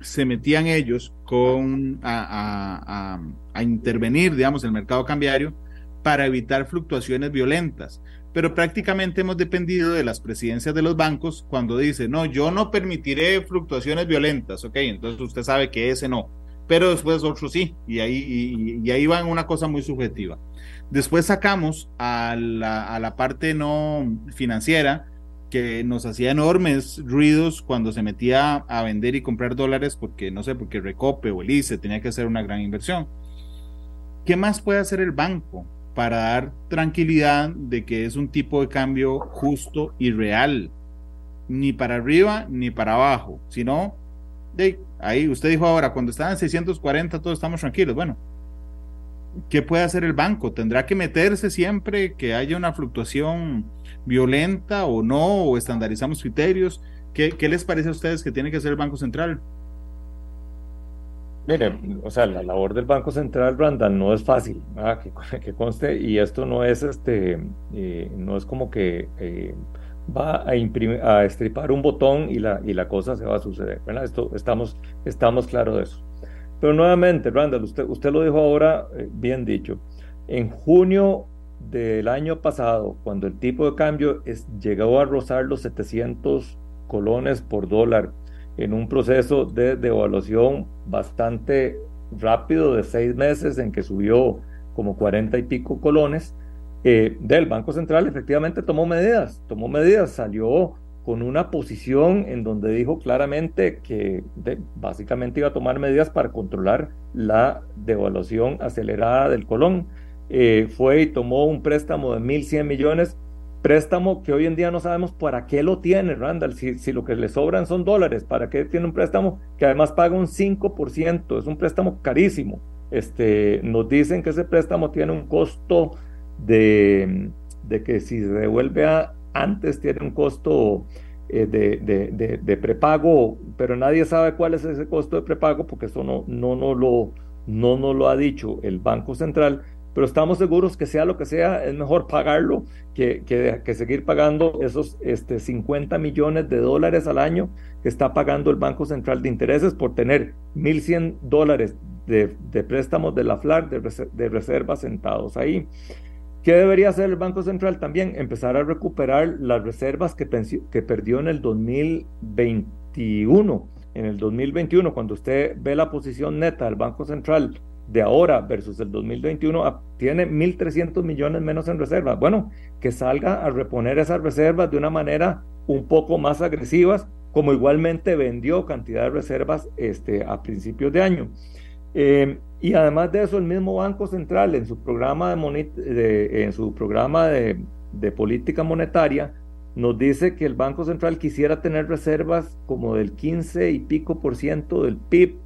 se metían ellos con, a, intervenir, digamos, el mercado cambiario para evitar fluctuaciones violentas. Pero prácticamente hemos dependido de las presidencias de los bancos cuando dice, no, yo no permitiré fluctuaciones violentas, ok, entonces usted sabe que ese no, pero después otro sí, y ahí, y, ahí va en una cosa muy subjetiva. Después sacamos a la, parte no financiera, que nos hacía enormes ruidos cuando se metía a vender y comprar dólares porque, no sé, porque Recope o el ICE tenía que hacer una gran inversión. ¿Qué más puede hacer el banco para dar tranquilidad de que es un tipo de cambio justo y real? Ni para arriba ni para abajo, sino, de, ahí usted dijo ahora, cuando estaban en 640 todos estamos tranquilos. Bueno, ¿qué puede hacer el banco? ¿Tendrá que meterse siempre que haya una fluctuación violenta o no? ¿O estandarizamos criterios? ¿Qué, les parece a ustedes que tiene que hacer el Banco Central? Mire, o sea, la labor del Banco Central, Randall, no es fácil, que, conste, y esto no es este, eh, no es como que eh, va a, imprimir, a estripar un botón y la, y la cosa se va a suceder. Esto, estamos, estamos claros de eso. Pero nuevamente, Randall, usted, usted lo dijo ahora, eh, bien dicho. En junio del año pasado, cuando el tipo de cambio llegó a rozar los 700 colones por dólar en un proceso de devaluación bastante rápido de seis meses en que subió como 40 y pico colones, eh, del Banco Central efectivamente tomó medidas, tomó medidas, salió con una posición en donde dijo claramente que básicamente iba a tomar medidas para controlar la devaluación acelerada del colón. Eh, fue y tomó un préstamo de 1.100 millones, préstamo que hoy en día no sabemos para qué lo tiene, Randall, si, si lo que le sobran son dólares, ¿para qué tiene un préstamo que además paga un 5%? Es un préstamo carísimo. Este, nos dicen que ese préstamo tiene un costo de, de que si se devuelve a, antes tiene un costo eh, de, de, prepago, pero nadie sabe cuál es ese costo de prepago porque eso no, no, no, lo, no nos lo ha dicho el Banco Central, pero estamos seguros que sea lo que sea, es mejor pagarlo que, que, seguir pagando esos este, 50 millones de dólares al año que está pagando el Banco Central de Intereses por tener 1.100 dólares de, préstamos de la FLAR de, de reservas sentados ahí. ¿Qué debería hacer el Banco Central también? Empezar a recuperar las reservas que, perdió en el 2021. En el 2021, cuando usted ve la posición neta del Banco Central de ahora versus el 2021, ah, tiene 1.300 millones menos en reservas. Bueno, que salga a reponer esas reservas de una manera un poco más agresivas, como igualmente vendió cantidad de reservas este, a principios de año. Eh, y además de eso, el mismo Banco Central en su programa de, en su programa de, de, política monetaria nos dice que el Banco Central quisiera tener reservas como del 15 y pico por ciento del PIB.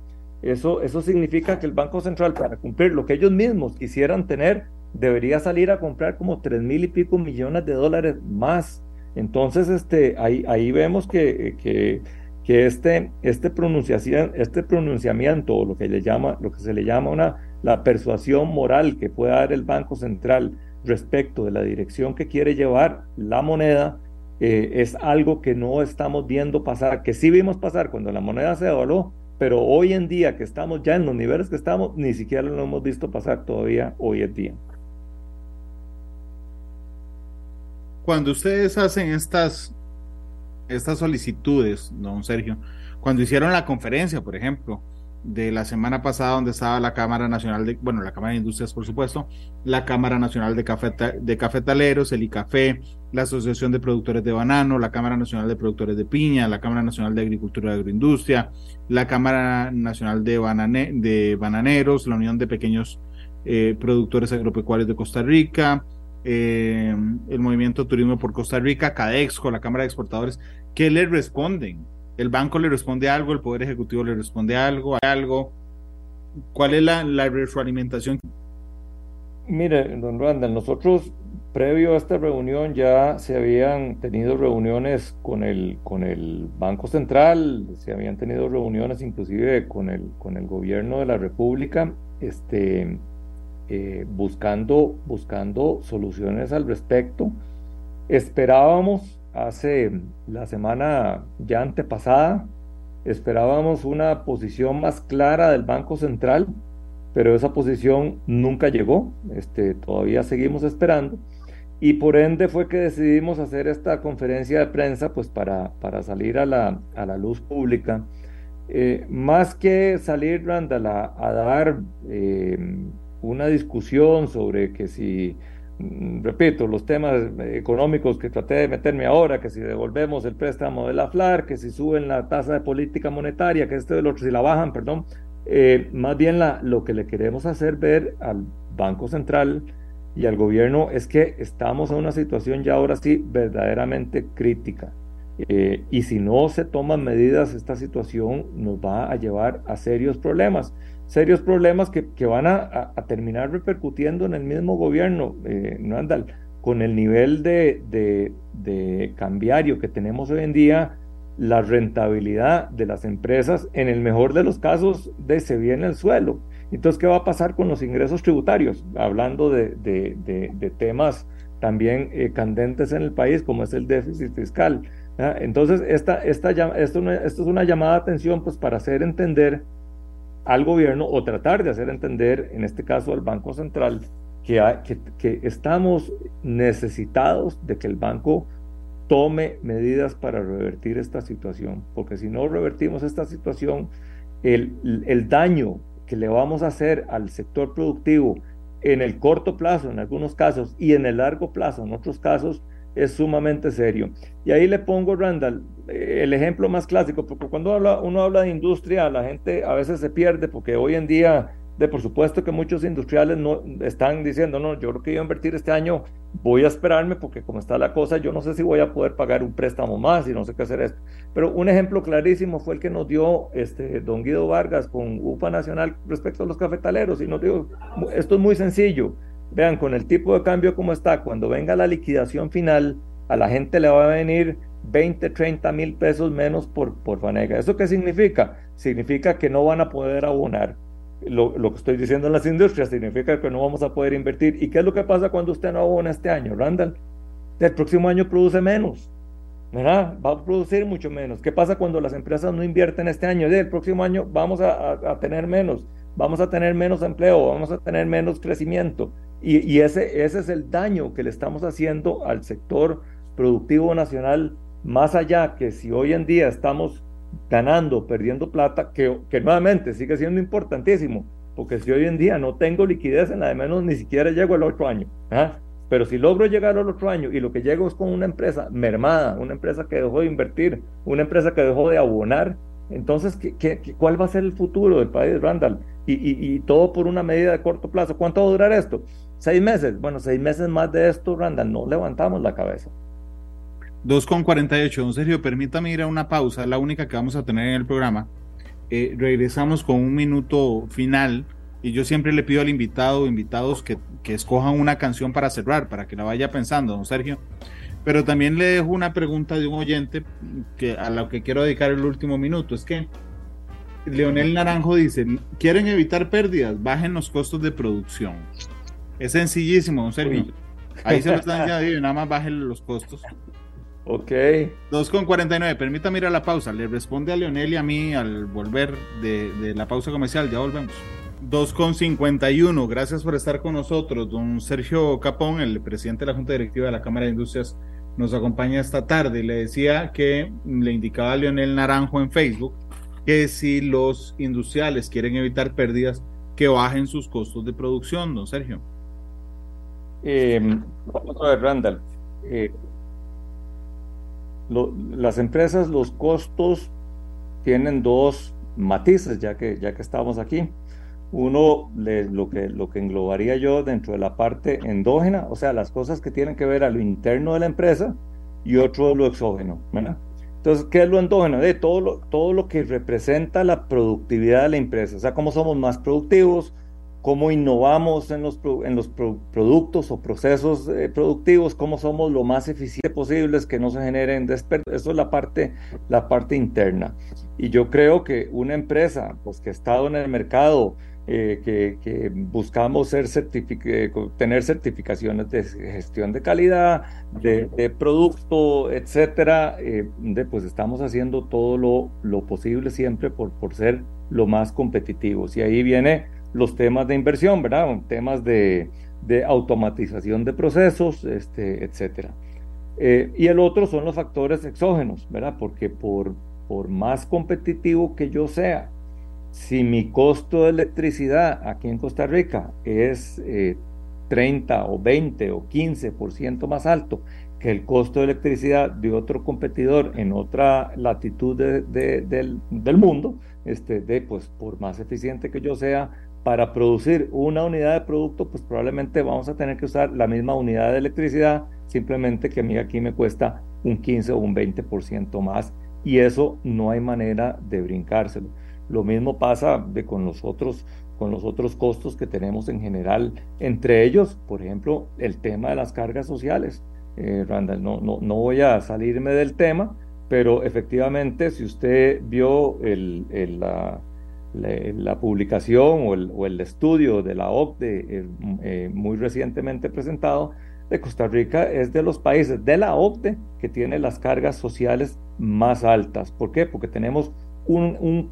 Eso, eso significa que el Banco Central, para cumplir lo que ellos mismos quisieran tener, debería salir a comprar como 3 mil y pico millones de dólares más. Entonces, este, ahí, ahí vemos que, que que este, este, pronunciación, este pronunciamiento, lo que, le llama, lo que se le llama una, la persuasión moral que puede dar el Banco Central respecto de la dirección que quiere llevar la moneda, eh, es algo que no estamos viendo pasar, que sí vimos pasar cuando la moneda se devaluó, pero hoy en día que estamos ya en los niveles que estamos, ni siquiera lo hemos visto pasar todavía hoy en día. Cuando ustedes hacen estas estas solicitudes, don Sergio, cuando hicieron la conferencia, por ejemplo, de la semana pasada donde estaba la Cámara Nacional de, bueno, la Cámara de Industrias, por supuesto, la Cámara Nacional de, de Cafetaleros, el ICAFE, la Asociación de Productores de Banano, la Cámara Nacional de Productores de Piña, la Cámara Nacional de Agricultura y Agroindustria, la Cámara Nacional de, de Bananeros, la Unión de Pequeños eh, Productores Agropecuarios de Costa Rica, eh, el Movimiento Turismo por Costa Rica, CADEXCO, la Cámara de Exportadores, ¿qué le responden? ¿El banco le responde algo? ¿El Poder Ejecutivo le responde algo? ¿Algo? ¿Cuál es la, la retroalimentación? Mire, don Randall, nosotros previo a esta reunión ya se habían tenido reuniones con el, con el Banco Central, se habían tenido reuniones inclusive con el, con el gobierno de la República, este, eh, buscando, buscando soluciones al respecto. Esperábamos hace la semana ya antepasada, esperábamos una posición más clara del Banco Central, pero esa posición nunca llegó, este, todavía seguimos esperando. Y por ende fue que decidimos hacer esta conferencia de prensa pues para, para salir a la, a la luz pública. Eh, más que salir, Randall, a, a dar eh, una discusión sobre que si, mm, repito, los temas económicos que traté de meterme ahora, que si devolvemos el préstamo de la FLAR, que si suben la tasa de política monetaria, que este del otro, si la bajan, perdón, eh, más bien lo que le queremos hacer ver al Banco Central y al gobierno es que estamos en una situación ya ahora sí verdaderamente crítica. Eh, y si no se toman medidas, esta situación nos va a llevar a serios problemas serios problemas que, que van a, a, terminar repercutiendo en el mismo gobierno, eh, Randall, con el nivel de, de, de, cambiario que tenemos hoy en día, la rentabilidad de las empresas, en el mejor de los casos, de se viene el suelo. Entonces, ¿qué va a pasar con los ingresos tributarios? Hablando de, de temas también eh, candentes en el país, como es el déficit fiscal. Entonces, esta, esta, esto, esto es una llamada de atención pues, para hacer entender al gobierno o tratar de hacer entender, en este caso al Banco Central, que, que, estamos necesitados de que el banco tome medidas para revertir esta situación, porque si no revertimos esta situación, el, el daño que le vamos a hacer al sector productivo en el corto plazo, en algunos casos, y en el largo plazo, en otros casos, es sumamente serio. Y ahí le pongo, Randall, eh, el ejemplo más clásico, porque cuando habla, uno habla de industria, la gente a veces se pierde, porque hoy en día, de por supuesto que muchos industriales no están diciendo, no, yo creo que iba a invertir este año, voy a esperarme, porque como está la cosa, yo no sé si voy a poder pagar un préstamo más y no sé qué hacer esto. Pero un ejemplo clarísimo fue el que nos dio este, don Guido Vargas con UPA Nacional respecto a los cafetaleros, y nos dijo, esto es muy sencillo Vean, con el tipo de cambio como está, cuando venga la liquidación final, a la gente le va a venir 20, 30 mil pesos menos por, por fanega. ¿Eso qué significa? Significa que no van a poder abonar. Lo, lo, que estoy diciendo en las industrias significa que no vamos a poder invertir. ¿Y qué es lo que pasa cuando usted no abona este año, Randall? El próximo año produce menos. ¿verdad? Va a producir mucho menos. ¿Qué pasa cuando las empresas no invierten este año? El próximo año vamos a, a tener menos, vamos a tener menos empleo, vamos a tener menos crecimiento. Y, ese, ese es el daño que le estamos haciendo al sector productivo nacional, más allá que si hoy en día estamos ganando, perdiendo plata, que, que nuevamente sigue siendo importantísimo, porque si hoy en día no tengo liquidez, en la de menos ni siquiera llego al otro año. ¿ah? Pero si logro llegar al otro año y lo que llego es con una empresa mermada, una empresa que dejó de invertir, una empresa que dejó de abonar, entonces, ¿qué, qué, cuál va a ser el futuro del país, Randall? y, todo por una medida de corto plazo. ¿Cuánto va a durar esto? Seis meses. Bueno, seis meses más de esto, Randall, no levantamos la cabeza. 2.48, don Sergio, permítame ir a una pausa, la única que vamos a tener en el programa. Eh, regresamos con un minuto final y yo siempre le pido al invitado o invitados que, que, escojan una canción para cerrar, para que la vaya pensando, don Sergio. Pero también le dejo una pregunta de un oyente que, a la que quiero dedicar el último minuto. Es que Leonel Naranjo dice, ¿quieren evitar pérdidas? Bajen los costos de producción. Es sencillísimo, don Sergio. Ahí se lo están diciendo, nada más bajen los costos. Ok. 2.49, permítame ir a la pausa. Le responde a Leonel y a mí al volver de, de la pausa comercial. Ya volvemos. 2.51, gracias por estar con nosotros. Don Sergio Capón, el presidente de la Junta Directiva de la Cámara de Industrias, nos acompaña esta tarde. Le decía que le indicaba a Leonel Naranjo en Facebook que si los industriales quieren evitar pérdidas, que bajen sus costos de producción, don Sergio. Eh, vamos a ver, Randall. Eh, las empresas, los costos tienen dos matices, ya que, ya que estamos aquí. Uno, lo, que, lo que englobaría yo dentro de la parte endógena, o sea, las cosas que tienen que ver a lo interno de la empresa, y otro lo exógeno. Entonces, ¿qué es lo endógeno? De todo lo, todo lo que representa la productividad de la empresa, o sea, cómo somos más productivos, cómo innovamos en los, en los productos o procesos eh, productivos, cómo somos lo más eficientes posibles, que no se generen desperdicios. Eso es la parte, la parte interna. Y yo creo que una empresa pues, que ha estado en el mercado, eh, que, buscamos ser eh, tener certificaciones de gestión de calidad, de, producto, etcétera, pues estamos haciendo todo lo, lo posible siempre por, por ser lo más competitivos. Y ahí viene los temas de inversión, ¿verdad? Temas de, automatización de procesos, este, etcétera. Eh, y el otro son los factores exógenos, ¿verdad? Porque por, por más competitivo que yo sea, si mi costo de electricidad aquí en Costa Rica es 30 eh, o 20 o 15% más alto que el costo de electricidad de otro competidor en otra latitud del, del, mundo, este, de, pues por más eficiente que yo sea, para producir una unidad de producto, pues probablemente vamos a tener que usar la misma unidad de electricidad, simplemente que a mí aquí me cuesta un 15 o un 20% más y eso no hay manera de brincárselo. Lo mismo pasa de con los otros con los otros costos que tenemos en general, entre ellos, por ejemplo, el tema de las cargas sociales. Eh, Randall, no, no, no voy a salirme del tema, pero efectivamente, si usted vio el, el la, la, publicación o el, estudio de la OCDE eh, eh, muy recientemente presentado, de Costa Rica es de los países de la OCDE que tiene las cargas sociales más altas. ¿Por qué? Porque tenemos un,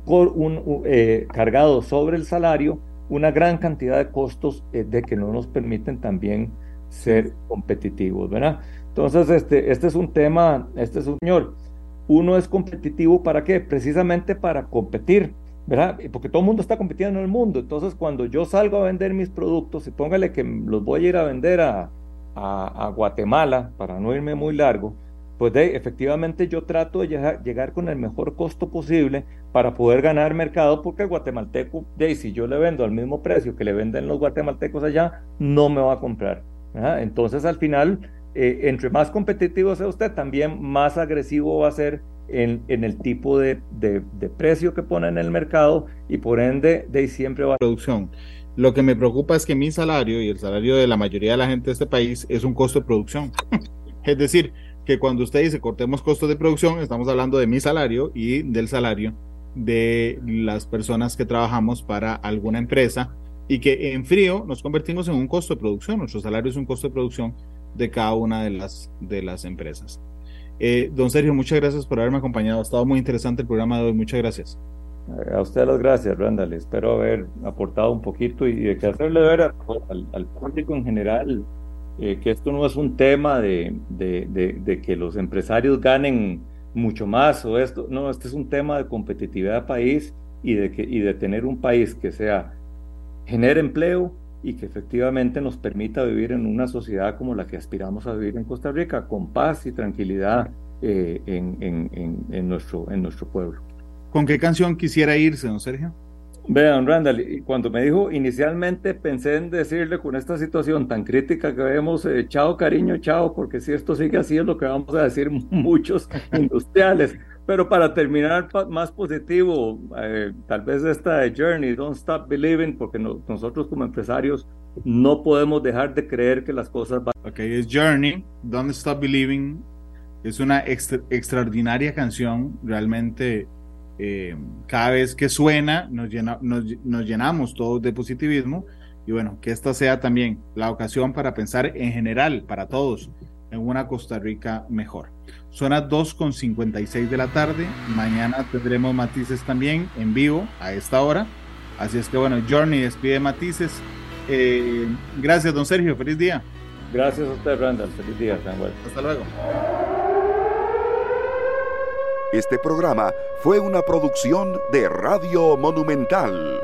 eh, cargado sobre el salario una gran cantidad de costos de que no nos permiten también ser competitivos, ¿verdad? Entonces, este, este es un tema, este es un señor. Uno es competitivo para qué? Precisamente para competir ¿verdad? Porque todo el mundo está compitiendo en el mundo. Entonces, cuando yo salgo a vender mis productos, y póngale que los voy a ir a vender a, Guatemala, para no irme muy largo, pues de, efectivamente yo trato de llegar, llegar, con el mejor costo posible para poder ganar mercado, porque el guatemalteco, de, si yo le vendo al mismo precio que le venden los guatemaltecos allá, no me va a comprar. Entonces, al final, eh, entre más competitivo sea usted, también más agresivo va a ser en, el tipo de, precio que pone en el mercado y por ende de siempre va producción. Lo que me preocupa es que mi salario y el salario de la mayoría de la gente de este país es un costo de producción. es decir, que cuando usted dice cortemos costos de producción, estamos hablando de mi salario y del salario de las personas que trabajamos para alguna empresa y que en frío nos convertimos en un costo de producción. Nuestro salario es un costo de producción de cada una de las, de las empresas. Eh, don Sergio, muchas gracias por haberme acompañado. Ha estado muy interesante el programa de hoy. Muchas gracias. A usted las gracias, Randall. Espero haber aportado un poquito y de hacerle ver al, público en general eh, que esto no es un tema de, de, que los empresarios ganen mucho más o esto. No, este es un tema de competitividad de país y de, que, y de tener un país que sea genere empleo y que efectivamente nos permita vivir en una sociedad como la que aspiramos a vivir en Costa Rica, con paz y tranquilidad eh, en, en, en, nuestro, en nuestro pueblo. ¿Con qué canción quisiera irse, don Sergio? Vean, Randall, cuando me dijo inicialmente pensé en decirle con esta situación tan crítica que vemos, eh, chao cariño, chao, porque si esto sigue así es lo que vamos a decir muchos industriales. Pero para terminar más positivo, eh, tal vez esta Journey, Don't Stop Believing, porque nosotros como empresarios no podemos dejar de creer que las cosas van. Ok, es Journey, Don't Stop Believing. Es una extraordinaria canción, realmente eh, cada vez que suena nos, llena, nos, llenamos todos de positivismo y bueno, que esta sea también la ocasión para pensar en general, para todos, en una Costa Rica mejor. Son las 2.56 de la tarde, mañana tendremos matices también en vivo a esta hora, así es que bueno, Journey despide matices. Eh, gracias, don Sergio, feliz día. Gracias a usted, Randall, feliz día, Hasta luego. Este programa fue una producción de Radio Monumental.